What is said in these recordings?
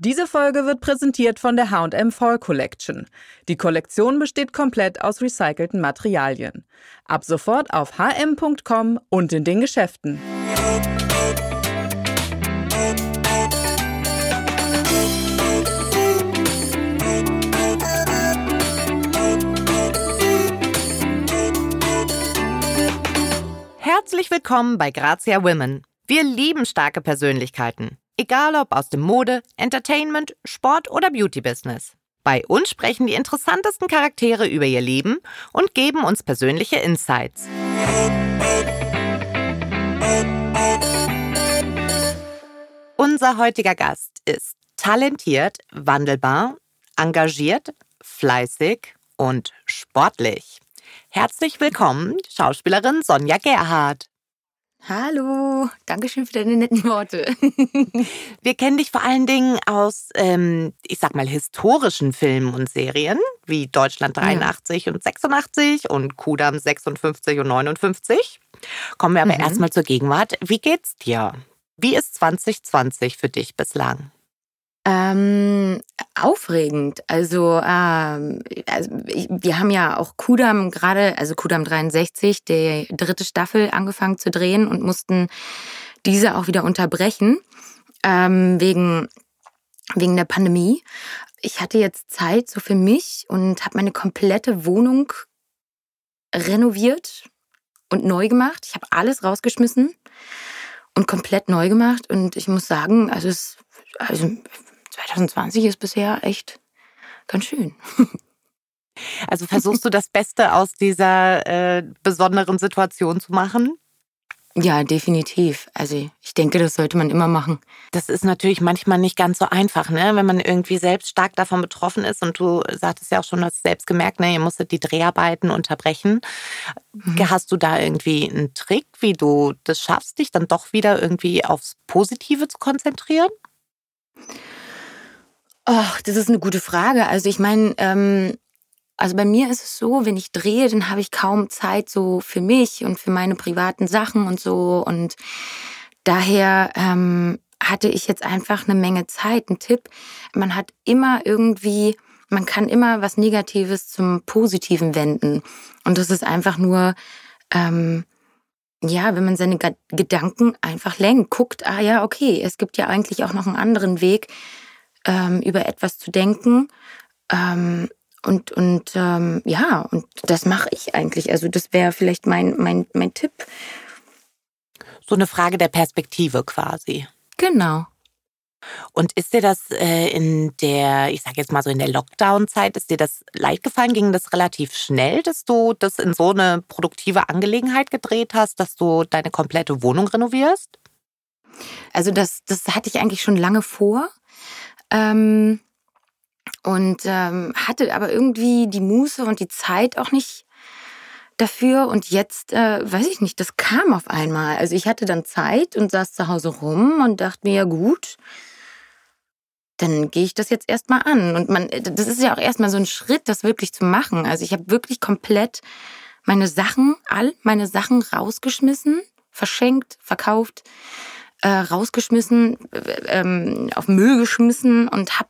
Diese Folge wird präsentiert von der H&M Fall Collection. Die Kollektion besteht komplett aus recycelten Materialien. Ab sofort auf hm.com und in den Geschäften. Herzlich willkommen bei Grazia Women. Wir lieben starke Persönlichkeiten. Egal ob aus dem Mode, Entertainment, Sport oder Beauty-Business. Bei uns sprechen die interessantesten Charaktere über ihr Leben und geben uns persönliche Insights. Unser heutiger Gast ist talentiert, wandelbar, engagiert, fleißig und sportlich. Herzlich willkommen, Schauspielerin Sonja Gerhardt. Hallo, danke schön für deine netten Worte. Wir kennen dich vor allen Dingen aus, ähm, ich sag mal, historischen Filmen und Serien, wie Deutschland 83 ja. und 86 und Kudam 56 und 59. Kommen wir aber mhm. erstmal zur Gegenwart. Wie geht's dir? Wie ist 2020 für dich bislang? Ähm, aufregend. Also, ähm, also wir haben ja auch Kudam gerade, also Kudam 63, die dritte Staffel angefangen zu drehen und mussten diese auch wieder unterbrechen ähm, wegen wegen der Pandemie. Ich hatte jetzt Zeit so für mich und habe meine komplette Wohnung renoviert und neu gemacht. Ich habe alles rausgeschmissen und komplett neu gemacht und ich muss sagen, also es also 2020 ist bisher echt ganz schön. Also versuchst du das Beste aus dieser äh, besonderen Situation zu machen? Ja, definitiv. Also ich denke, das sollte man immer machen. Das ist natürlich manchmal nicht ganz so einfach, ne? wenn man irgendwie selbst stark davon betroffen ist. Und du sagtest ja auch schon, du hast selbst gemerkt, ne? ihr musstet die Dreharbeiten unterbrechen. Mhm. Hast du da irgendwie einen Trick, wie du das schaffst, dich dann doch wieder irgendwie aufs Positive zu konzentrieren? Oh, das ist eine gute Frage. Also ich meine, ähm, also bei mir ist es so, wenn ich drehe, dann habe ich kaum Zeit so für mich und für meine privaten Sachen und so. Und daher ähm, hatte ich jetzt einfach eine Menge Zeit. Ein Tipp, man hat immer irgendwie, man kann immer was Negatives zum Positiven wenden. Und das ist einfach nur, ähm, ja, wenn man seine Gedanken einfach lenkt, guckt, ah ja, okay, es gibt ja eigentlich auch noch einen anderen Weg, ähm, über etwas zu denken. Ähm, und und ähm, ja, und das mache ich eigentlich. Also das wäre vielleicht mein, mein, mein Tipp. So eine Frage der Perspektive quasi. Genau. Und ist dir das äh, in der, ich sage jetzt mal so in der Lockdown-Zeit, ist dir das leicht gefallen? Ging das relativ schnell, dass du das in so eine produktive Angelegenheit gedreht hast, dass du deine komplette Wohnung renovierst? Also das, das hatte ich eigentlich schon lange vor. Ähm, und ähm, hatte aber irgendwie die Muße und die Zeit auch nicht dafür. Und jetzt, äh, weiß ich nicht, das kam auf einmal. Also ich hatte dann Zeit und saß zu Hause rum und dachte mir, ja gut, dann gehe ich das jetzt erstmal an. Und man, das ist ja auch erstmal so ein Schritt, das wirklich zu machen. Also ich habe wirklich komplett meine Sachen, all meine Sachen rausgeschmissen, verschenkt, verkauft äh, rausgeschmissen, äh, ähm, auf Müll geschmissen und habe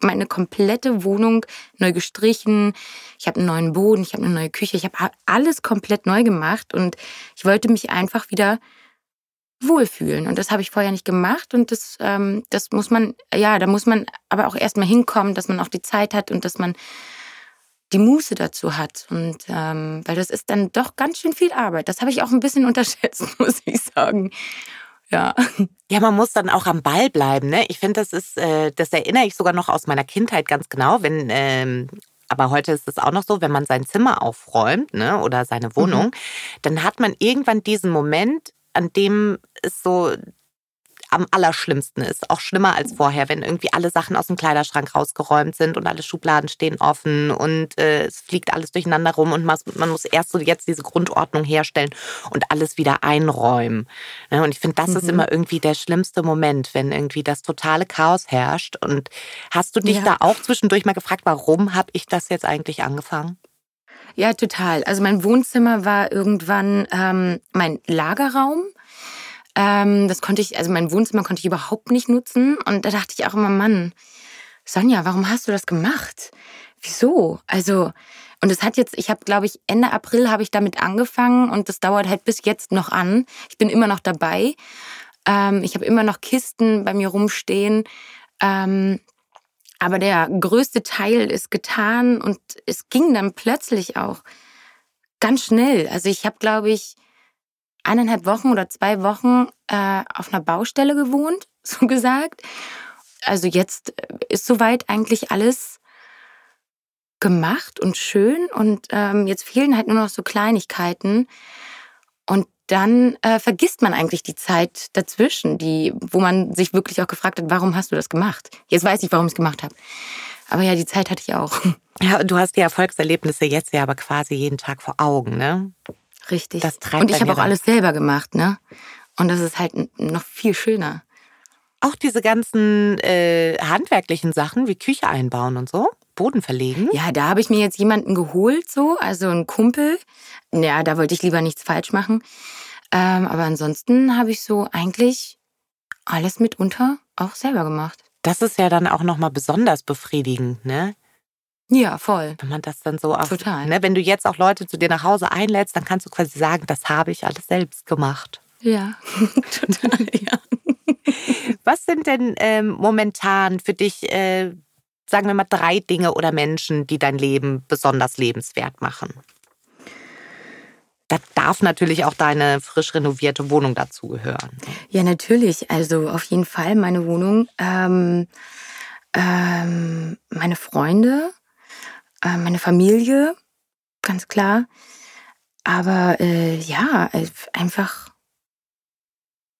meine komplette Wohnung neu gestrichen. Ich habe einen neuen Boden, ich habe eine neue Küche, ich habe alles komplett neu gemacht und ich wollte mich einfach wieder wohlfühlen. Und das habe ich vorher nicht gemacht. Und das, ähm, das muss man, ja, da muss man aber auch erstmal hinkommen, dass man auch die Zeit hat und dass man die Muße dazu hat. Und ähm, weil das ist dann doch ganz schön viel Arbeit. Das habe ich auch ein bisschen unterschätzt, muss ich sagen. Ja. Ja, man muss dann auch am Ball bleiben. Ne? Ich finde, das ist, äh, das erinnere ich sogar noch aus meiner Kindheit ganz genau, wenn ähm, aber heute ist es auch noch so, wenn man sein Zimmer aufräumt ne, oder seine Wohnung, mhm. dann hat man irgendwann diesen Moment, an dem es so am allerschlimmsten ist. Auch schlimmer als vorher, wenn irgendwie alle Sachen aus dem Kleiderschrank rausgeräumt sind und alle Schubladen stehen offen und äh, es fliegt alles durcheinander rum und man, man, muss erst so jetzt diese Grundordnung herstellen und alles wieder einräumen. Ja, und ich finde, das mhm. ist immer irgendwie der schlimmste Moment, wenn irgendwie das totale Chaos herrscht. Und hast du dich ja. da auch zwischendurch mal gefragt, warum habe ich das jetzt eigentlich angefangen? Ja, total. Also mein Wohnzimmer war irgendwann ähm, mein Lagerraum Ähm, das konnte ich, also mein Wohnzimmer konnte ich überhaupt nicht nutzen. Und da dachte ich auch immer, Mann, Sonja, warum hast du das gemacht? Wieso? Also, und es hat jetzt, ich habe, glaube ich, Ende April habe ich damit angefangen und das dauert halt bis jetzt noch an. Ich bin immer noch dabei. Ähm, ich habe immer noch Kisten bei mir rumstehen. Ähm, aber der größte Teil ist getan und es ging dann plötzlich auch ganz schnell. Also ich habe, glaube ich, eineinhalb Wochen oder zwei Wochen äh, auf einer Baustelle gewohnt, so gesagt. Also jetzt äh, ist soweit eigentlich alles gemacht und schön und ähm, jetzt fehlen halt nur noch so Kleinigkeiten. Und dann äh, vergisst man eigentlich die Zeit dazwischen, die, wo man sich wirklich auch gefragt hat, warum hast du das gemacht? Jetzt weiß ich, warum ich es gemacht habe. Aber ja, die Zeit hatte ich auch. Ja, du hast die Erfolgserlebnisse jetzt ja aber quasi jeden Tag vor Augen, ne? Richtig. Das treibt Und ich habe auch alles selber gemacht, ne? Und das ist halt noch viel schöner. Auch diese ganzen äh, handwerklichen Sachen wie Küche einbauen und so? Boden verlegen? Ja, da habe ich mir jetzt jemanden geholt, so, also einen Kumpel. Ja, da wollte ich lieber nichts falsch machen. Ähm, aber ansonsten habe ich so eigentlich alles mitunter auch selber gemacht. Das ist ja dann auch nochmal besonders befriedigend, ne? Ja, voll. Wenn man das dann so auch. Total. Ne, wenn du jetzt auch Leute zu dir nach Hause einlädst, dann kannst du quasi sagen, das habe ich alles selbst gemacht. Ja, total, ja. Was sind denn ähm, momentan für dich äh, sagen wir mal, drei Dinge oder Menschen, die dein Leben besonders lebenswert machen. Da darf natürlich auch deine frisch renovierte Wohnung dazugehören. Ja, natürlich. Also auf jeden Fall meine Wohnung, ähm, ähm, meine Freunde, äh, meine Familie, ganz klar. Aber äh, ja, einfach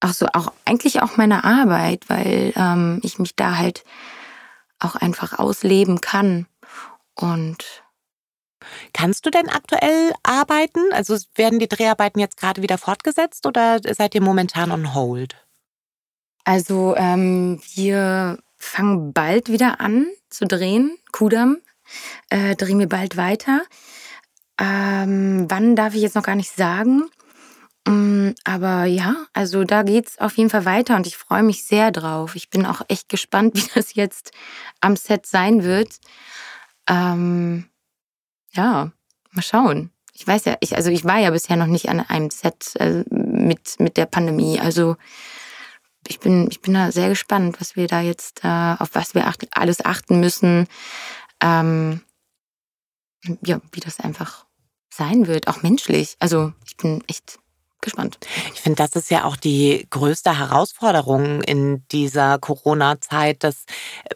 auch so, auch eigentlich auch meine Arbeit, weil ähm, ich mich da halt auch einfach ausleben kann. Und Kannst du denn aktuell arbeiten? Also werden die Dreharbeiten jetzt gerade wieder fortgesetzt oder seid ihr momentan on hold? Also ähm, wir fangen bald wieder an zu drehen. Kudam äh, drehen wir bald weiter. Ähm, wann darf ich jetzt noch gar nicht sagen. Mm, aber ja, also da geht's auf jeden Fall weiter und ich freue mich sehr drauf. Ich bin auch echt gespannt, wie das jetzt am Set sein wird. Ähm, ja, mal schauen. Ich weiß ja, ich, also ich war ja bisher noch nicht an einem Set äh, mit, mit der Pandemie. Also ich bin, ich bin da sehr gespannt, was wir da jetzt, äh, auf was wir acht, alles achten müssen. Ähm, ja, wie das einfach sein wird, auch menschlich. Also ich bin echt gespannt. Ich finde, das ist ja auch die größte Herausforderung in dieser Corona-Zeit, dass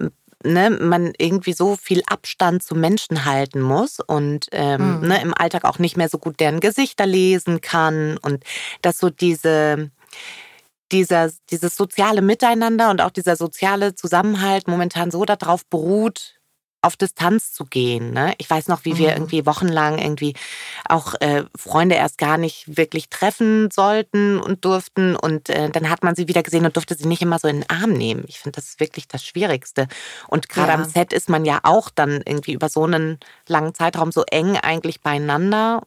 ähm, ne, man irgendwie so viel Abstand zu Menschen halten muss und ähm, mhm. ne, im Alltag auch nicht mehr so gut deren Gesichter lesen kann und dass so diese dieser, dieses soziale Miteinander und auch dieser soziale Zusammenhalt momentan so darauf beruht, auf Distanz zu gehen. Ne? Ich weiß noch, wie wir mhm. irgendwie wochenlang irgendwie auch äh, Freunde erst gar nicht wirklich treffen sollten und durften. Und äh, dann hat man sie wieder gesehen und durfte sie nicht immer so in den Arm nehmen. Ich finde, das ist wirklich das Schwierigste. Und gerade ja. am Set ist man ja auch dann irgendwie über so einen langen Zeitraum so eng eigentlich beieinander.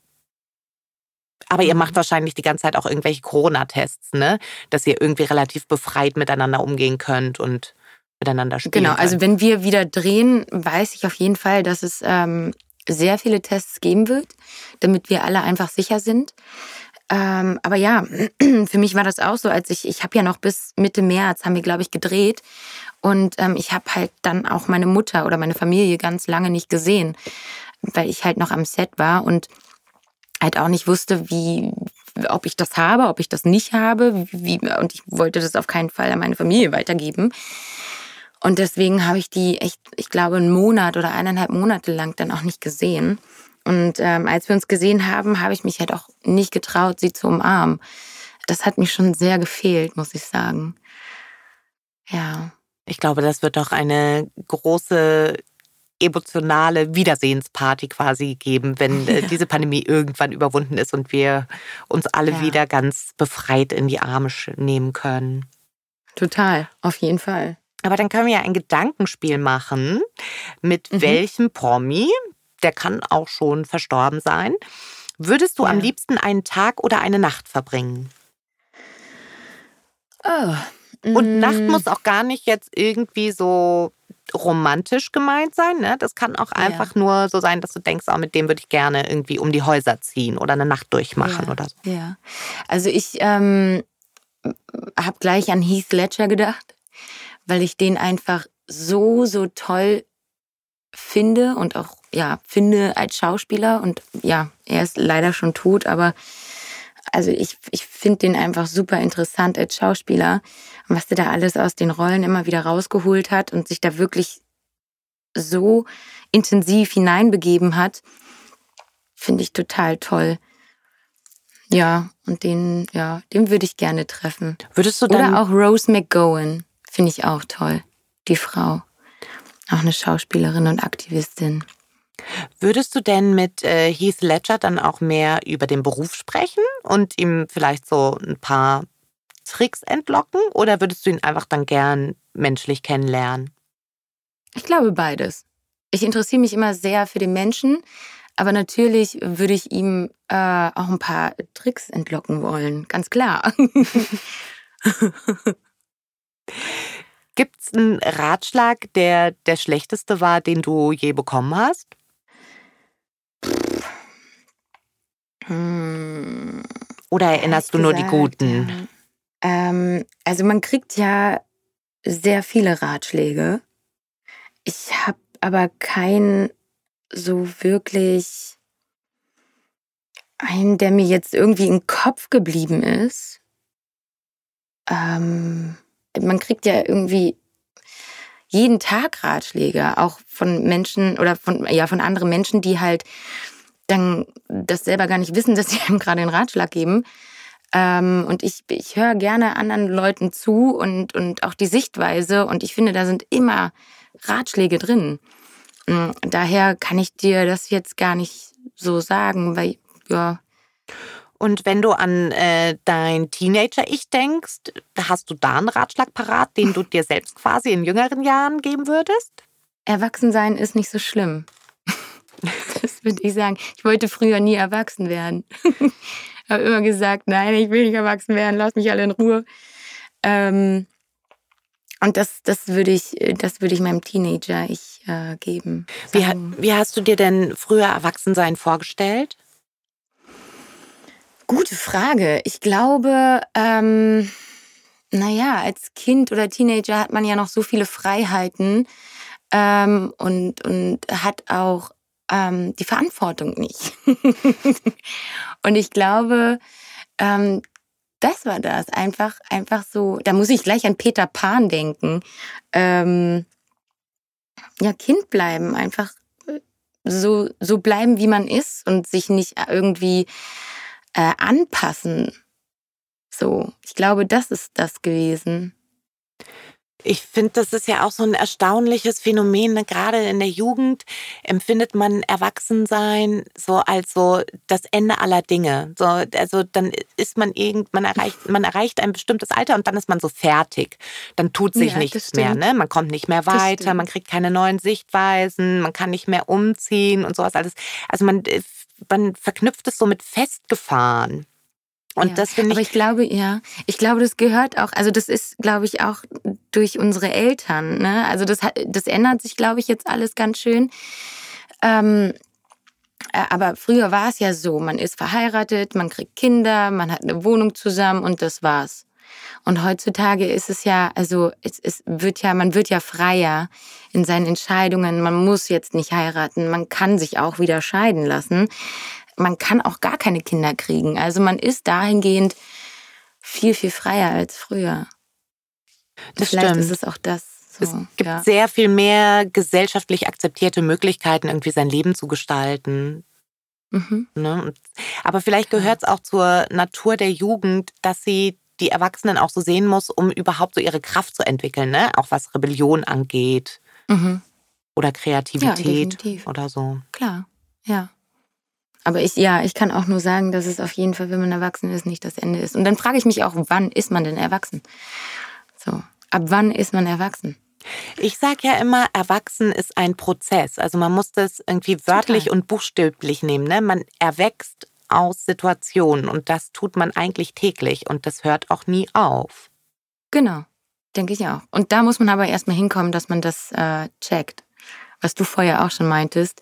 Aber ihr macht mhm. wahrscheinlich die ganze Zeit auch irgendwelche Corona-Tests, ne? Dass ihr irgendwie relativ befreit miteinander umgehen könnt und miteinander spielen Genau, also wenn wir wieder drehen, weiß ich auf jeden Fall, dass es ähm, sehr viele Tests geben wird, damit wir alle einfach sicher sind. Ähm, aber ja, für mich war das auch so, als ich, ich habe ja noch bis Mitte März, haben wir, glaube ich, gedreht. Und ähm, ich habe halt dann auch meine Mutter oder meine Familie ganz lange nicht gesehen, weil ich halt noch am Set war und halt auch nicht wusste, wie, ob ich das habe, ob ich das nicht habe. Wie, und ich wollte das auf keinen Fall an meine Familie weitergeben. Und deswegen habe ich die echt, ich glaube, einen Monat oder eineinhalb Monate lang dann auch nicht gesehen. Und ähm, als wir uns gesehen haben, habe ich mich halt auch nicht getraut, sie zu umarmen. Das hat mich schon sehr gefehlt, muss ich sagen. Ja. Ich glaube, das wird doch eine große emotionale Wiedersehensparty quasi geben, wenn äh, ja. diese Pandemie irgendwann überwunden ist und wir uns alle ja. wieder ganz befreit in die Arme nehmen können. Total, auf jeden Fall. Aber dann können wir ja ein Gedankenspiel machen, mit mhm. welchem Promi, der kann auch schon verstorben sein, würdest du ja. am liebsten einen Tag oder eine Nacht verbringen? Oh. Und Nacht mm. muss auch gar nicht jetzt irgendwie so romantisch gemeint sein. Ne? Das kann auch einfach ja. nur so sein, dass du denkst, oh, mit dem würde ich gerne irgendwie um die Häuser ziehen oder eine Nacht durchmachen ja. oder so. Ja. Also ich ähm, habe gleich an Heath Ledger gedacht, weil ich den einfach so, so toll finde und auch ja finde als Schauspieler und ja, er ist leider schon tot, aber also ich, ich finde den einfach super interessant als Schauspieler und was der da alles aus den Rollen immer wieder rausgeholt hat und sich da wirklich so intensiv hineinbegeben hat, finde ich total toll. Ja, und den, ja, den würde ich gerne treffen. Würdest du dann Oder auch Rose McGowan, finde ich auch toll, die Frau. Auch eine Schauspielerin und Aktivistin. Würdest du denn mit äh, Heath Ledger dann auch mehr über den Beruf sprechen und ihm vielleicht so ein paar Tricks entlocken oder würdest du ihn einfach dann gern menschlich kennenlernen? Ich glaube beides. Ich interessiere mich immer sehr für den Menschen, aber natürlich würde ich ihm äh, auch ein paar Tricks entlocken wollen, ganz klar. Gibt es einen Ratschlag, der der schlechteste war, den du je bekommen hast? Hm. Oder erinnerst du nur die guten? Ja. Ähm, also man kriegt ja sehr viele Ratschläge. Ich habe aber keinen so wirklich einen, der mir jetzt irgendwie im Kopf geblieben ist. Ähm, man kriegt ja irgendwie jeden Tag Ratschläge, auch von Menschen oder von, ja, von anderen Menschen, die halt dann das selber gar nicht wissen, dass sie einem gerade einen Ratschlag geben. Ähm, und ich, ich höre gerne anderen Leuten zu und, und auch die Sichtweise. Und ich finde, da sind immer Ratschläge drin. Mm, daher kann ich dir das jetzt gar nicht so sagen, weil, ja. Und wenn du an äh, dein Teenager-Ich denkst, hast du da einen Ratschlag parat, den du dir selbst quasi in jüngeren Jahren geben würdest? Erwachsensein ist nicht so schlimm. Das würde ich sagen. Ich wollte früher nie erwachsen werden. habe immer gesagt, nein, ich will nicht erwachsen werden, lass mich alle in Ruhe. Ähm, und das, das würde ich, das würde ich meinem Teenager ich äh, geben. Wie, wie hast du dir denn früher Erwachsensein vorgestellt? Gute Frage. Ich glaube, ähm, naja, als Kind oder Teenager hat man ja noch so viele Freiheiten ähm, und, und hat auch ähm, die Verantwortung nicht. und ich glaube, ähm, das war das. Einfach, einfach so, da muss ich gleich an Peter Pan denken. Ähm, ja, Kind bleiben, einfach so, so bleiben, wie man ist und sich nicht irgendwie äh, anpassen. So, ich glaube, das ist das gewesen. Ich finde, das ist ja auch so ein erstaunliches Phänomen. Ne? Gerade in der Jugend empfindet man Erwachsensein so als so das Ende aller Dinge. So, also dann ist man irgend, man erreicht, man erreicht ein bestimmtes Alter und dann ist man so fertig. Dann tut sich ja, nichts mehr. Ne? Man kommt nicht mehr weiter, man kriegt keine neuen Sichtweisen, man kann nicht mehr umziehen und sowas alles. Also man, äh, man verknüpft es so mit Festgefahren. Und ja, das finde ich. Aber ich glaube, ja, ich glaube, das gehört auch, also das ist, glaube ich, auch durch unsere Eltern. Ne? Also das, das ändert sich, glaube ich, jetzt alles ganz schön. Ähm, äh, aber früher war es ja so, man ist verheiratet, man kriegt Kinder, man hat eine Wohnung zusammen und das war's. Und heutzutage ist es ja, also es, es wird ja, man wird ja freier in seinen Entscheidungen. Man muss jetzt nicht heiraten, man kann sich auch wieder scheiden lassen man kann auch gar keine Kinder kriegen. Also man ist dahingehend viel, viel freier als früher. Das Vielleicht stimmt. ist es auch das. So, es gibt ja. sehr viel mehr gesellschaftlich akzeptierte Möglichkeiten, irgendwie sein Leben zu gestalten. Mhm. Ne? Aber vielleicht gehört es auch zur Natur der Jugend, dass sie die Erwachsenen auch so sehen muss, um überhaupt so ihre Kraft zu entwickeln, ne? auch was Rebellion angeht mhm. oder Kreativität ja, oder so. Klar, ja. Aber ich, ja, ich kann auch nur sagen, dass es auf jeden Fall, wenn man erwachsen ist, nicht das Ende ist. Und dann frage ich mich auch, wann ist man denn erwachsen? So, ab wann ist man erwachsen? Ich sage ja immer, erwachsen ist ein Prozess. Also man muss das irgendwie wörtlich Total. und buchstäblich nehmen. Ne? Man erwächst aus Situationen und das tut man eigentlich täglich und das hört auch nie auf. Genau, denke ich auch. Und da muss man aber erstmal hinkommen, dass man das äh, checkt. Was du vorher auch schon meintest,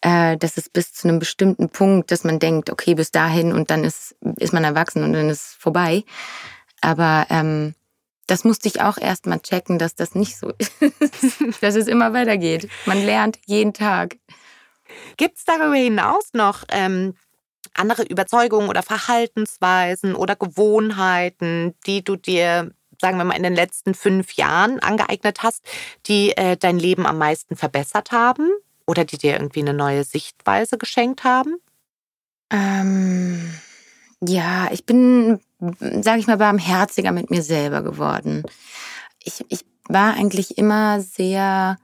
äh, dass es bis zu einem bestimmten Punkt, dass man denkt, okay, bis dahin und dann ist, ist man erwachsen und dann ist es vorbei. Aber ähm, das musste ich auch erstmal checken, dass das nicht so ist. dass es immer weitergeht. Man lernt jeden Tag. Gibt es darüber hinaus noch ähm, andere Überzeugungen oder Verhaltensweisen oder Gewohnheiten, die du dir, sagen wir mal, in den letzten fünf Jahren angeeignet hast, die äh, dein Leben am meisten verbessert haben oder die dir irgendwie eine neue Sichtweise geschenkt haben? Ähm, ja, ich bin, sage ich mal, barmherziger mit mir selber geworden. Ich, ich war eigentlich immer sehr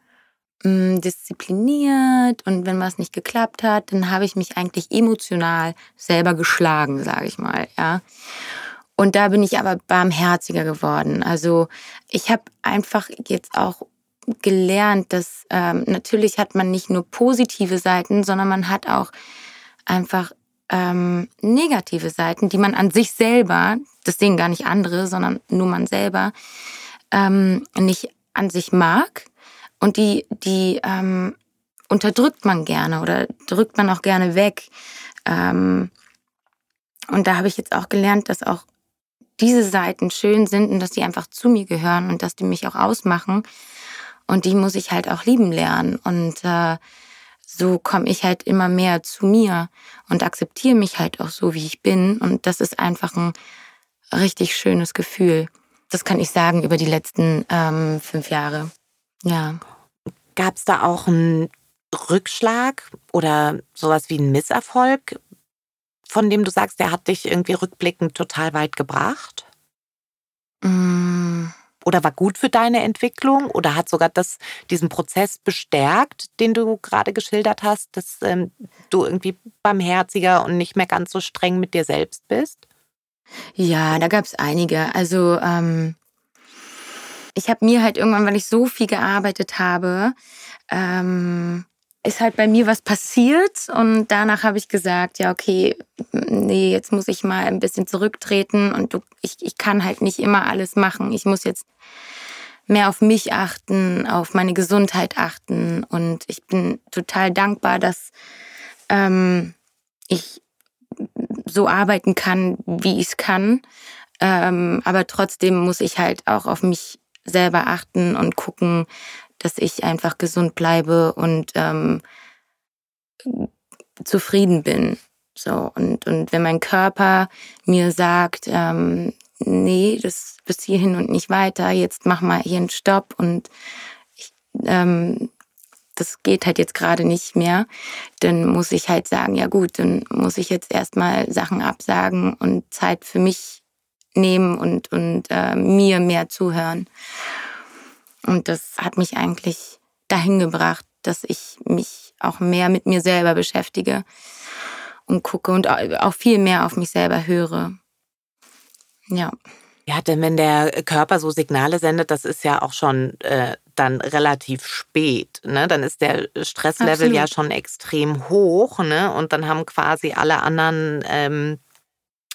diszipliniert und wenn was nicht geklappt hat, dann habe ich mich eigentlich emotional selber geschlagen, sage ich mal, ja. Und da bin ich aber barmherziger geworden. Also ich habe einfach jetzt auch gelernt, dass ähm, natürlich hat man nicht nur positive Seiten, sondern man hat auch einfach ähm, negative Seiten, die man an sich selber, das sehen gar nicht andere, sondern nur man selber, ähm, nicht an sich mag und die, die ähm, unterdrückt man gerne oder drückt man auch gerne weg. Ähm, und da habe ich jetzt auch gelernt, dass auch diese Seiten schön sind und dass die einfach zu mir gehören und dass die mich auch ausmachen. Und die muss ich halt auch lieben lernen. Und äh, so komme ich halt immer mehr zu mir und akzeptiere mich halt auch so, wie ich bin. Und das ist einfach ein richtig schönes Gefühl. Das kann ich sagen über die letzten ähm, fünf Jahre. Ja. Gab es da auch einen Rückschlag oder sowas wie einen Misserfolg, von dem du sagst, der hat dich irgendwie rückblickend total weit gebracht? Mm. Oder war gut für deine Entwicklung oder hat sogar das, diesen Prozess bestärkt, den du gerade geschildert hast, dass ähm, du irgendwie barmherziger und nicht mehr ganz so streng mit dir selbst bist? Ja, da gab es einige. Also ähm, ich habe mir halt irgendwann, weil ich so viel gearbeitet habe, ähm, ist halt bei mir was passiert und danach habe ich gesagt, ja, okay, nee, jetzt muss ich mal ein bisschen zurücktreten und du, ich, ich kann halt nicht immer alles machen. Ich muss jetzt mehr auf mich achten, auf meine Gesundheit achten und ich bin total dankbar, dass ähm, ich so arbeiten kann, wie ich es kann. Ähm, aber trotzdem muss ich halt auch auf mich selber achten und gucken, dass ich einfach gesund bleibe und ähm, zufrieden bin. So, und, und wenn mein Körper mir sagt, ähm, nee, das bis hierhin und nicht weiter, jetzt mach mal hier einen Stopp und ich, ähm, das geht halt jetzt gerade nicht mehr, dann muss ich halt sagen, ja gut, dann muss ich jetzt erstmal Sachen absagen und Zeit für mich nehmen und, und äh, mir mehr zuhören. Und das hat mich eigentlich dahin gebracht, dass ich mich auch mehr mit mir selber beschäftige und gucke und auch viel mehr auf mich selber höre. Ja. Ja, denn wenn der Körper so Signale sendet, das ist ja auch schon äh, dann relativ spät. Ne? Dann ist der Stresslevel Absolut. ja schon extrem hoch. Ne? Und dann haben quasi alle anderen ähm,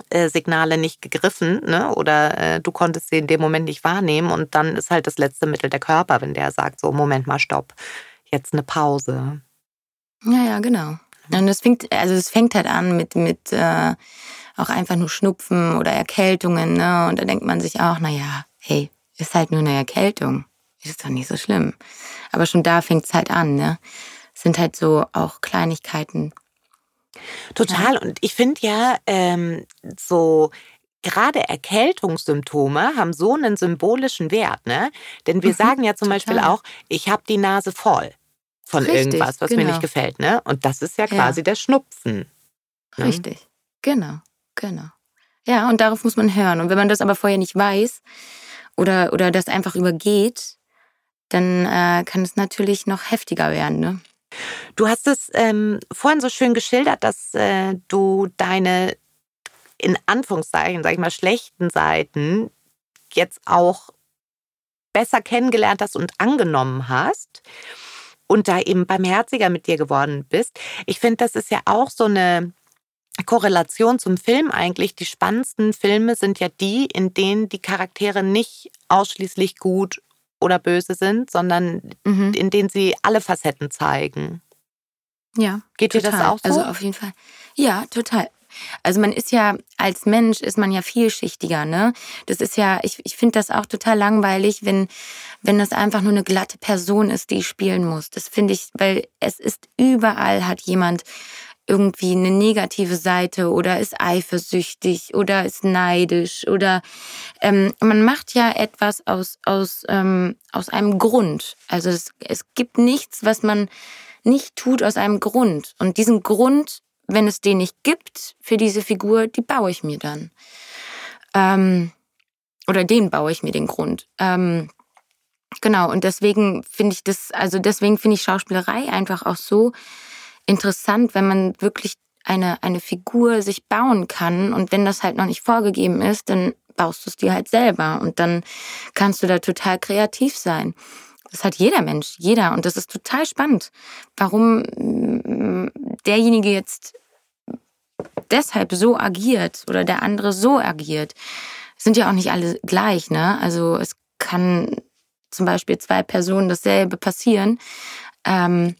äh, Signale nicht gegriffen ne? oder äh, du konntest sie in dem Moment nicht wahrnehmen und dann ist halt das letzte Mittel der Körper, wenn der sagt, so Moment mal, stopp, jetzt eine Pause. Ja, ja, genau. Und es fängt, also es fängt halt an mit, mit äh, auch einfach nur Schnupfen oder Erkältungen, ne? Und da denkt man sich auch, naja, hey, ist halt nur eine Erkältung. Ist doch nicht so schlimm. Aber schon da fängt es halt an, ne? Es sind halt so auch Kleinigkeiten, Total. Und ich finde ja, ähm, so gerade Erkältungssymptome haben so einen symbolischen Wert, ne? Denn wir mhm, sagen ja zum total. Beispiel auch, ich habe die Nase voll von Richtig, irgendwas, was genau. mir nicht genau. gefällt, ne? Und das ist ja quasi ja. der Schnupfen. Ne? Richtig, genau, genau. Ja, und darauf muss man hören. Und wenn man das aber vorher nicht weiß oder, oder das einfach übergeht, dann äh, kann es natürlich noch heftiger werden, ne? Du hast es ähm, vorhin so schön geschildert, dass äh, du deine in Anführungszeichen, sag ich mal, schlechten Seiten jetzt auch besser kennengelernt hast und angenommen hast und da eben barmherziger mit dir geworden bist. Ich finde, das ist ja auch so eine Korrelation zum Film eigentlich. Die spannendsten Filme sind ja die, in denen die Charaktere nicht ausschließlich gut oder böse sind, sondern mhm. in denen sie alle Facetten zeigen. Ja. Geht total. dir das auch so? Also auf jeden Fall. Ja, total. Also man ist ja, als Mensch ist man ja vielschichtiger, ne? Das ist ja, ich, ich finde das auch total langweilig, wenn, wenn das einfach nur eine glatte Person ist, die spielen muss. Das finde ich, weil es ist überall hat jemand irgendwie eine negative Seite oder ist eifersüchtig oder ist neidisch oder ähm, man macht ja etwas aus, aus, ähm, aus einem Grund. Also es, es gibt nichts, was man nicht tut aus einem Grund. Und diesen Grund wenn es den nicht gibt für diese Figur, die baue ich mir dann. Ähm, oder den baue ich mir den Grund. Ähm, genau, und deswegen finde ich das, also deswegen finde ich Schauspielerei einfach auch so interessant, wenn man wirklich eine, eine Figur sich bauen kann. Und wenn das halt noch nicht vorgegeben ist, dann baust du es dir halt selber. Und dann kannst du da total kreativ sein. Das hat jeder Mensch, jeder. Und das ist total spannend, warum mm, derjenige jetzt deshalb so agiert oder der andere so agiert. Sind ja auch nicht alle gleich, ne? Also es kann zum Beispiel zwei Personen dasselbe passieren, ähm,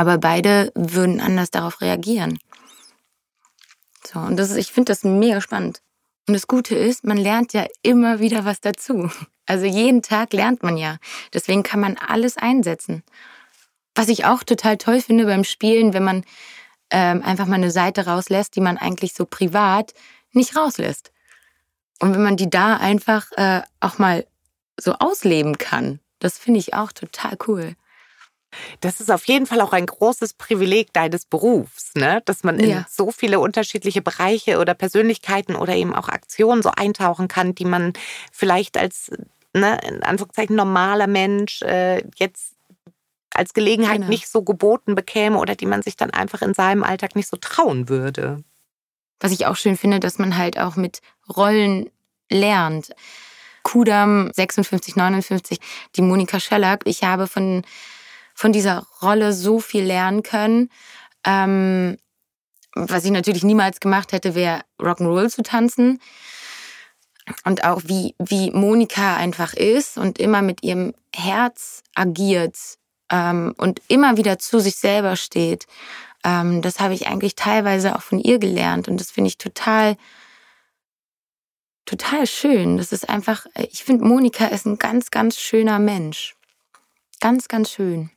aber beide würden anders darauf reagieren. So, und das ist, ich finde das mega spannend. Und das Gute ist, man lernt ja immer wieder was dazu. Also jeden Tag lernt man ja. Deswegen kann man alles einsetzen. Was ich auch total toll finde beim Spielen, wenn man ähm, einfach mal eine Seite rauslässt, die man eigentlich so privat nicht rauslässt. Und wenn man die da einfach äh, auch mal so ausleben kann, das finde ich auch total cool. Das ist auf jeden Fall auch ein großes Privileg deines Berufs, ne? dass man in ja. so viele unterschiedliche Bereiche oder Persönlichkeiten oder eben auch Aktionen so eintauchen kann, die man vielleicht als ne, in Anführungszeichen normaler Mensch äh, jetzt als Gelegenheit genau. nicht so geboten bekäme oder die man sich dann einfach in seinem Alltag nicht so trauen würde. Was ich auch schön finde, dass man halt auch mit Rollen lernt. Kudam 56, 59, die Monika Schellack. Ich habe von, von dieser Rolle so viel lernen können. Ähm, was ich natürlich niemals gemacht hätte, wäre Rock'n'Roll zu tanzen und auch wie, wie Monika einfach ist und immer mit ihrem Herz agiert ähm, und immer wieder zu sich selber steht. Ähm, das habe ich eigentlich teilweise auch von ihr gelernt und das finde ich total, total schön. Das ist einfach, ich finde, Monika ist ein ganz, ganz schöner Mensch. Ganz, ganz schön.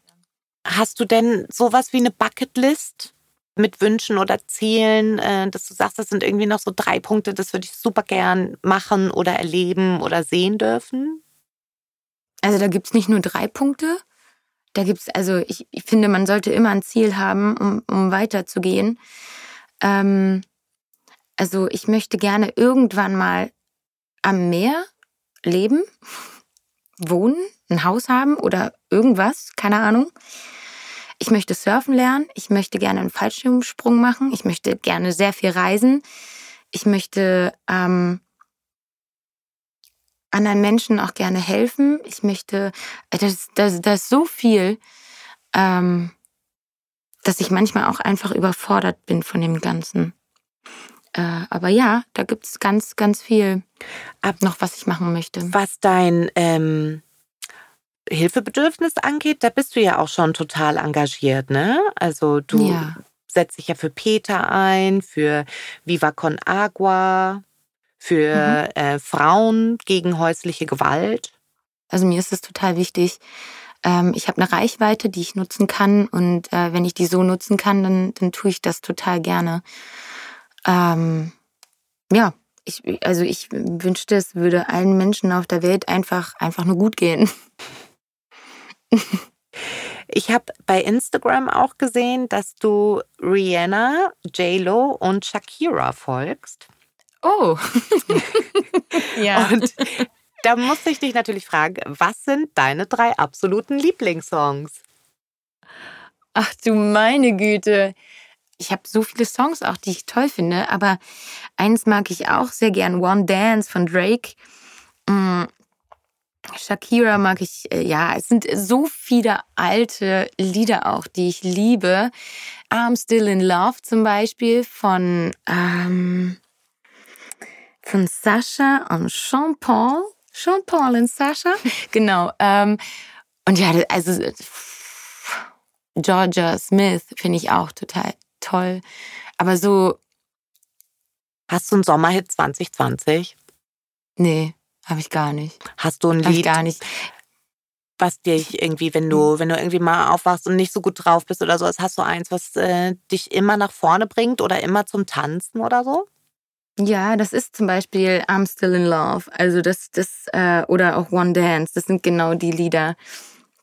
Hast du denn sowas wie eine Bucketlist? mit Wünschen oder Zielen, äh, dass du sagst, das sind irgendwie noch so drei Punkte, das würde ich super gern machen oder erleben oder sehen dürfen? Also da gibt es nicht nur drei Punkte. Da gibt es, also ich, ich, finde, man sollte immer ein Ziel haben, um, um weiterzugehen. Ähm, also ich möchte gerne irgendwann mal am Meer leben, wohnen, ein Haus haben oder irgendwas, keine Ahnung. Ich möchte surfen lernen, ich möchte gerne einen Fallschirmsprung machen, ich möchte gerne sehr viel reisen, ich möchte ähm, anderen Menschen auch gerne helfen. Ich möchte, äh, das, das, das ist so viel, ähm, dass ich manchmal auch einfach überfordert bin von dem Ganzen. Äh, aber ja, da gibt es ganz, ganz viel Ab noch, was ich machen möchte. Was dein ähm, Hilfebedürfnis angeht, da bist du ja auch schon total engagiert, ne? Also du ja. setzt dich ja für Peter ein, für Viva Con Agua, für mhm. äh, Frauen gegen häusliche Gewalt. Also mir ist es total wichtig. Ähm, ich habe eine Reichweite, die ich nutzen kann und äh, wenn ich die so nutzen kann, dann, dann tue ich das total gerne. Ähm, ja, ich, also ich wünschte, es würde allen Menschen auf der Welt einfach, einfach nur gut gehen. Ich habe bei Instagram auch gesehen, dass du Rihanna, JLo und Shakira folgst. Oh. ja. Und da musste ich dich natürlich fragen, was sind deine drei absoluten Lieblingssongs? Ach du meine Güte. Ich habe so viele Songs auch, die ich toll finde, aber eins mag ich auch sehr gern, One Dance von Drake. Shakira mag ich, äh, ja, es sind so viele alte Lieder auch, die ich liebe. I'm Still in Love zum Beispiel von, ähm, von Sascha und Sean Paul. Sean Paul und Sascha. genau. Ähm, und ja, also Georgia Smith finde ich auch total toll. Aber so. Hast du einen Sommerhit 2020? Nee, habe ich gar nicht. Hast du ein Hab Lied, ich gar nicht. was dich irgendwie, wenn du, wenn du irgendwie mal aufwachst und nicht so gut drauf bist oder so, hast du eins, was äh, dich immer nach vorne bringt oder immer zum Tanzen oder so? Ja, das ist zum Beispiel I'm Still in Love. Also das, das, äh, oder auch One Dance. Das sind genau die Lieder,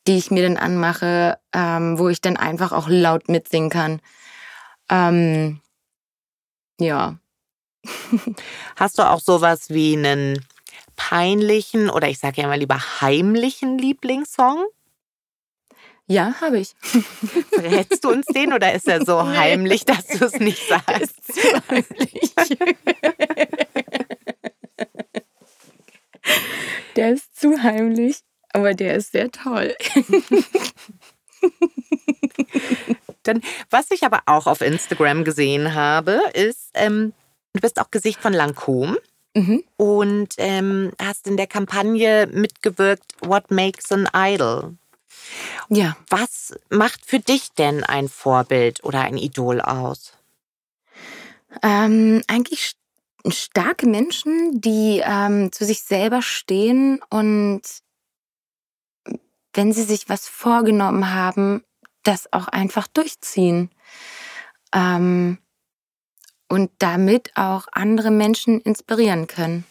die ich mir dann anmache, ähm, wo ich dann einfach auch laut mitsingen kann. Ähm, ja. Hast du auch sowas wie einen peinlichen oder ich sage ja mal lieber heimlichen Lieblingssong? Ja, habe ich. Verrätst du uns den oder ist er so Nee. heimlich, dass du es nicht sagst? ist zu heimlich. Der ist zu heimlich, aber der ist sehr toll. Dann, was ich aber auch auf Instagram gesehen habe, ist, ähm, du bist auch Gesicht von Lancôme Mhm. und ähm, hast in der Kampagne mitgewirkt What Makes an Idol. Ja. Was macht für dich denn ein Vorbild oder ein Idol aus? Ähm, eigentlich st- starke Menschen, die ähm, zu sich selber stehen und wenn sie sich was vorgenommen haben, das auch einfach durchziehen. Ähm, und damit auch andere Menschen inspirieren können.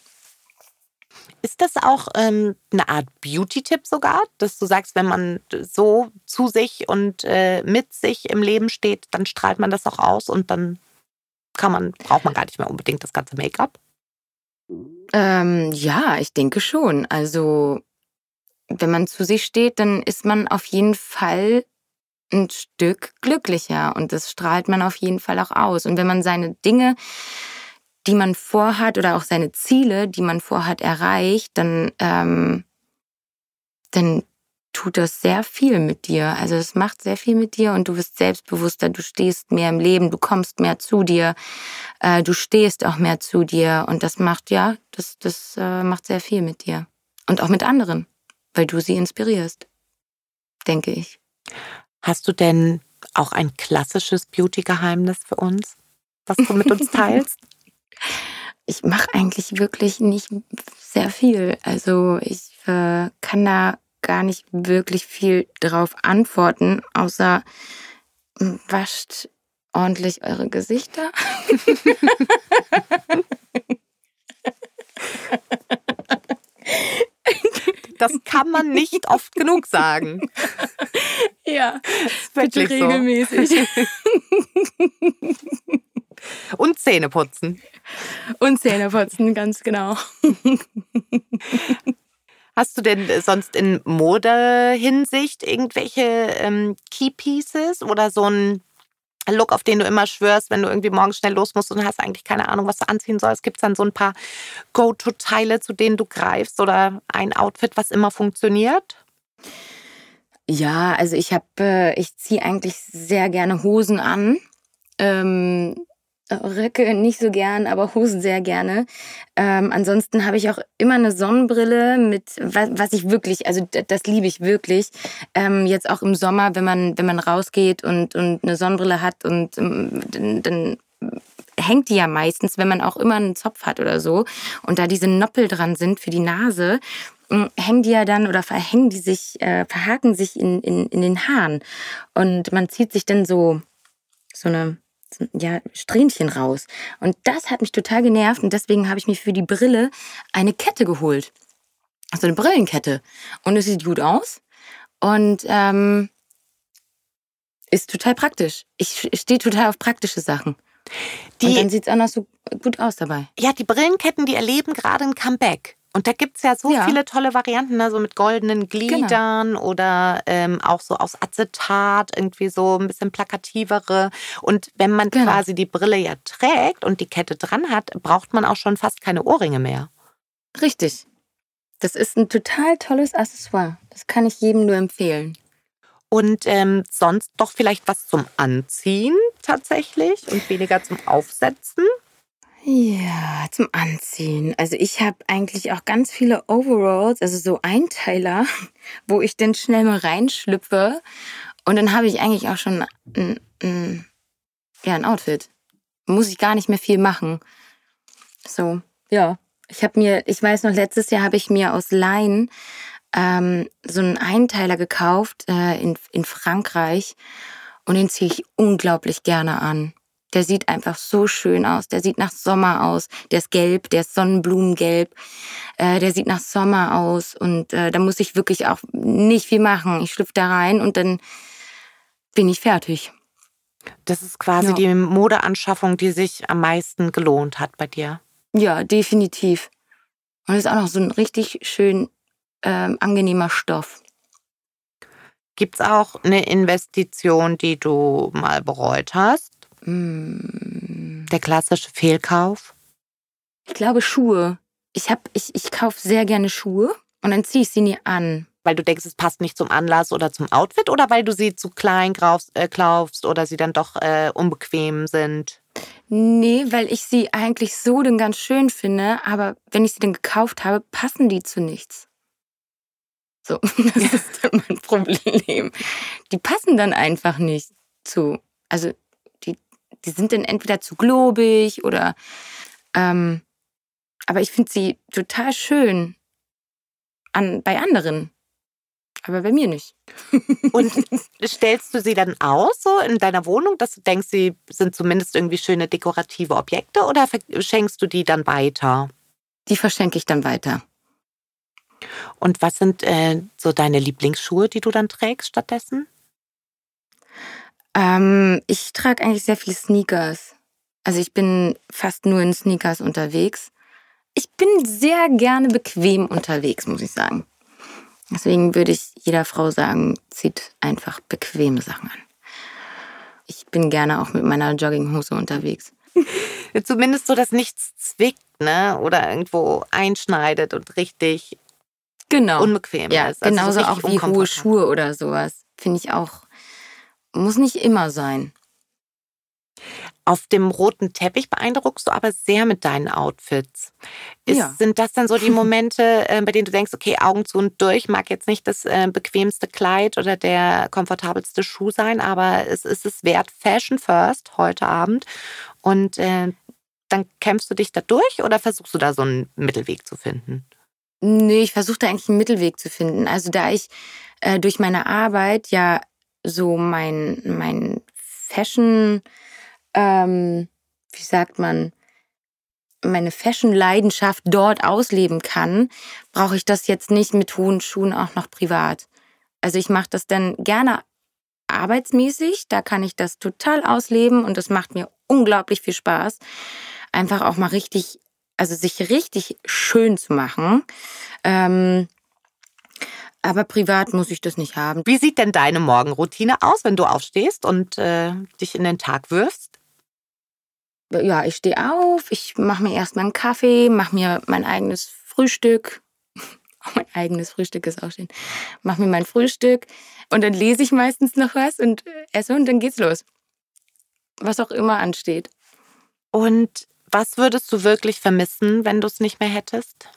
Ist das auch ähm, eine Art Beauty-Tipp sogar, dass du sagst, wenn man so zu sich und äh, mit sich im Leben steht, dann strahlt man das auch aus und dann kann man, braucht man gar nicht mehr unbedingt das ganze Make-up? Ähm, ja, ich denke schon. Also, wenn man zu sich steht, dann ist man auf jeden Fall ein Stück glücklicher und das strahlt man auf jeden Fall auch aus. Und wenn man seine Dinge, die man vorhat oder auch seine Ziele, die man vorhat, erreicht, dann, ähm, dann tut das sehr viel mit dir. Also es macht sehr viel mit dir und du wirst selbstbewusster, du stehst mehr im Leben, du kommst mehr zu dir, äh, du stehst auch mehr zu dir und das macht, ja, das, das äh, macht sehr viel mit dir. Und auch mit anderen, weil du sie inspirierst, denke ich. Hast du denn auch ein klassisches Beauty-Geheimnis für uns, was du mit uns teilst? Ich mache eigentlich wirklich nicht sehr viel. Also ich äh, kann da gar nicht wirklich viel drauf antworten, außer m, wascht ordentlich eure Gesichter. Das kann man nicht oft genug sagen. Ja, bitte so. regelmäßig. Und Zähne putzen. Und Zähne putzen, ganz genau. Hast du denn sonst in Modehinsicht irgendwelche ähm, Key Pieces oder so ein Look, auf den du immer schwörst, wenn du irgendwie morgens schnell los musst und hast eigentlich keine Ahnung, was du anziehen sollst? Gibt es dann so ein paar Go-To-Teile, zu denen du greifst oder ein Outfit, was immer funktioniert? Ja, also ich habe, äh, ich ziehe eigentlich sehr gerne Hosen an. Ähm, Röcke nicht so gern, aber Hosen sehr gerne. Ähm, ansonsten habe ich auch immer eine Sonnenbrille mit, was, was ich wirklich, also das liebe ich wirklich. Ähm, jetzt auch im Sommer, wenn man, wenn man rausgeht und, und eine Sonnenbrille hat und ähm, dann, dann hängt die ja meistens, wenn man auch immer einen Zopf hat oder so und da diese Noppel dran sind für die Nase, hängen die ja dann oder verhängen die sich, äh, verhaken sich in, in, in den Haaren. Und man zieht sich dann so, so eine, ja, Strähnchen raus. Und das hat mich total genervt und deswegen habe ich mir für die Brille eine Kette geholt. Also eine Brillenkette. Und es sieht gut aus und ähm, ist total praktisch. Ich stehe total auf praktische Sachen. und Die, dann sieht es auch noch so gut aus dabei. ja, die Brillenketten, die erleben gerade ein Comeback. Und da gibt es ja so Ja. viele tolle Varianten, ne? so mit goldenen Gliedern oder ähm, auch so aus Acetat, irgendwie so ein bisschen plakativere. Und wenn man Genau. quasi die Brille ja trägt und die Kette dran hat, braucht man auch schon fast keine Ohrringe mehr. Richtig. Das ist ein total tolles Accessoire. Das kann ich jedem nur empfehlen. Und ähm, sonst doch vielleicht was zum Anziehen tatsächlich und weniger zum Aufsetzen? Ja, zum Anziehen. Also ich habe eigentlich auch ganz viele Overalls, also so Einteiler, wo ich dann schnell mal reinschlüpfe. Und dann habe ich eigentlich auch schon ein, ein, ja, ein Outfit. Muss ich gar nicht mehr viel machen. So, ja. Ich habe mir, ich weiß noch, letztes Jahr habe ich mir aus Leinen ähm, so einen Einteiler gekauft äh, in, in Frankreich und den ziehe ich unglaublich gerne an. Der sieht einfach so schön aus. Der sieht nach Sommer aus. Der ist gelb, der ist Sonnenblumengelb. Äh, der sieht nach Sommer aus. Und äh, da muss ich wirklich auch nicht viel machen. Ich schlüpfe da rein und dann bin ich fertig. Das ist quasi ja. die Modeanschaffung, die sich am meisten gelohnt hat bei dir. Ja, definitiv. Und es ist auch noch so ein richtig schön ähm, angenehmer Stoff. Gibt es auch eine Investition, die du mal bereut hast? Der klassische Fehlkauf? Ich glaube Schuhe. Ich, hab, ich, ich kaufe sehr gerne Schuhe und dann ziehe ich sie nie an. Weil du denkst, es passt nicht zum Anlass oder zum Outfit oder weil du sie zu klein kaufst, äh, kaufst oder sie dann doch äh, unbequem sind? Nee, weil ich sie eigentlich so denn ganz schön finde, aber wenn ich sie dann gekauft habe, passen die zu nichts. So, das ist dann mein Problem. Die passen dann einfach nicht zu. Also die, sind dann entweder zu globig oder ähm, aber ich finde sie total schön an, bei anderen. Aber bei mir nicht. Und stellst du sie dann aus, so in deiner Wohnung, dass du denkst, sie sind zumindest irgendwie schöne dekorative Objekte oder schenkst du die dann weiter? Die verschenke ich dann weiter. Und was sind äh, so deine Lieblingsschuhe, die du dann trägst stattdessen? Ähm, ich trage eigentlich sehr viele Sneakers. Also ich bin fast nur in Sneakers unterwegs. Ich bin sehr gerne bequem unterwegs, muss ich sagen. Deswegen würde ich jeder Frau sagen, zieht einfach bequeme Sachen an. Ich bin gerne auch mit meiner Jogginghose unterwegs. Zumindest so, dass nichts zwickt, ne? Oder irgendwo einschneidet und richtig genau. unbequem ja, ist. Also genauso so auch wie hohe Schuhe oder sowas. Finde ich auch, muss nicht immer sein. Auf dem roten Teppich beeindruckst du aber sehr mit deinen Outfits. Ist, ja. Sind das dann so die Momente, äh, bei denen du denkst, okay, Augen zu und durch, mag jetzt nicht das äh, bequemste Kleid oder der komfortabelste Schuh sein, aber es ist es wert, Fashion First heute Abend. Und äh, dann kämpfst du dich da durch oder versuchst du da so einen Mittelweg zu finden? Nee, ich versuche da eigentlich einen Mittelweg zu finden. Also da ich äh, durch meine Arbeit ja so mein, mein Fashion ähm, wie sagt man, meine Fashion-Leidenschaft dort ausleben kann, brauche ich das jetzt nicht mit hohen Schuhen auch noch privat. Also ich mache das dann gerne arbeitsmäßig, da kann ich das total ausleben und das macht mir unglaublich viel Spaß. Einfach auch mal richtig, also sich richtig schön zu machen. Ähm, aber privat muss ich das nicht haben. Wie sieht denn deine Morgenroutine aus, wenn du aufstehst und äh, dich in den Tag wirfst? ja, ich stehe auf, ich mache mir erstmal einen Kaffee, mache mir mein eigenes Frühstück. mein eigenes Frühstück ist auch schön. Mache mir mein Frühstück und dann lese ich meistens noch was und esse und dann geht's los. Was auch immer ansteht. Und was würdest du wirklich vermissen, wenn du es nicht mehr hättest?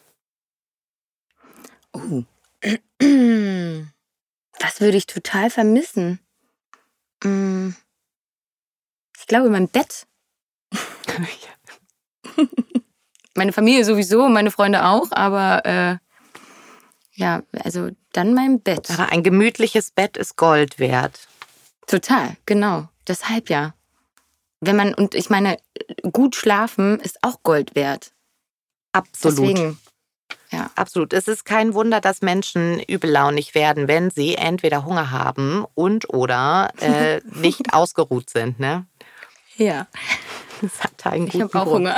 Oh. Was würde ich total vermissen? Mm. Ich glaube, mein Bett. meine Familie sowieso, meine Freunde auch, aber äh, ja, also dann mein Bett. Aber ein gemütliches Bett ist Gold wert. Total, genau. Deshalb ja. Wenn man, und ich meine, gut schlafen ist auch Gold wert. Absolut. Deswegen, ja. Absolut. Es ist kein Wunder, dass Menschen übellaunig werden, wenn sie entweder Hunger haben und oder äh, nicht ausgeruht sind, ne? Ja. Das hat einen ich habe auch Hunger.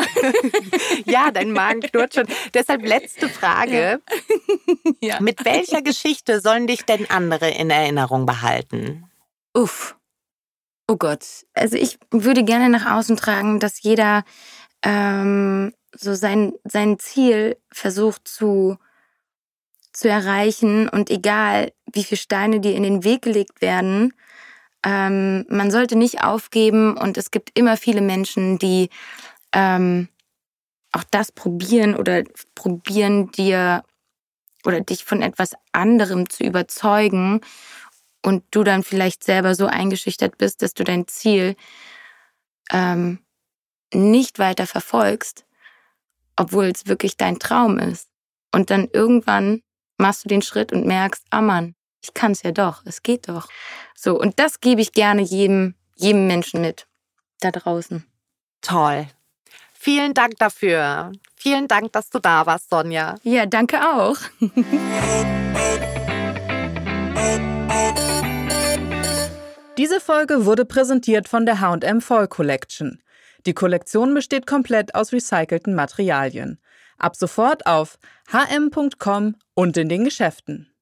ja, dein Magen knurrt schon. Deshalb letzte Frage. Ja. Mit welcher Geschichte sollen dich denn andere in Erinnerung behalten? Uff. Oh Gott. Also ich würde gerne nach außen tragen, dass jeder ähm, so sein, sein Ziel versucht zu zu erreichen und egal, wie viele Steine dir in den Weg gelegt werden, ähm, man sollte nicht aufgeben und es gibt immer viele Menschen, die ähm, auch das probieren oder probieren dir oder dich von etwas anderem zu überzeugen und du dann vielleicht selber so eingeschüchtert bist, dass du dein Ziel ähm, nicht weiter verfolgst, obwohl es wirklich dein Traum ist. Und dann irgendwann machst du den Schritt und merkst, ah Mann, ich kann es ja doch, es geht doch. So, und das gebe ich gerne jedem, jedem Menschen mit da draußen. Toll. Vielen Dank dafür. Vielen Dank, dass du da warst, Sonja. Ja, danke auch. Diese Folge wurde präsentiert von der H&M Fall Collection. Die Kollektion besteht komplett aus recycelten Materialien. Ab sofort auf hm.com und in den Geschäften.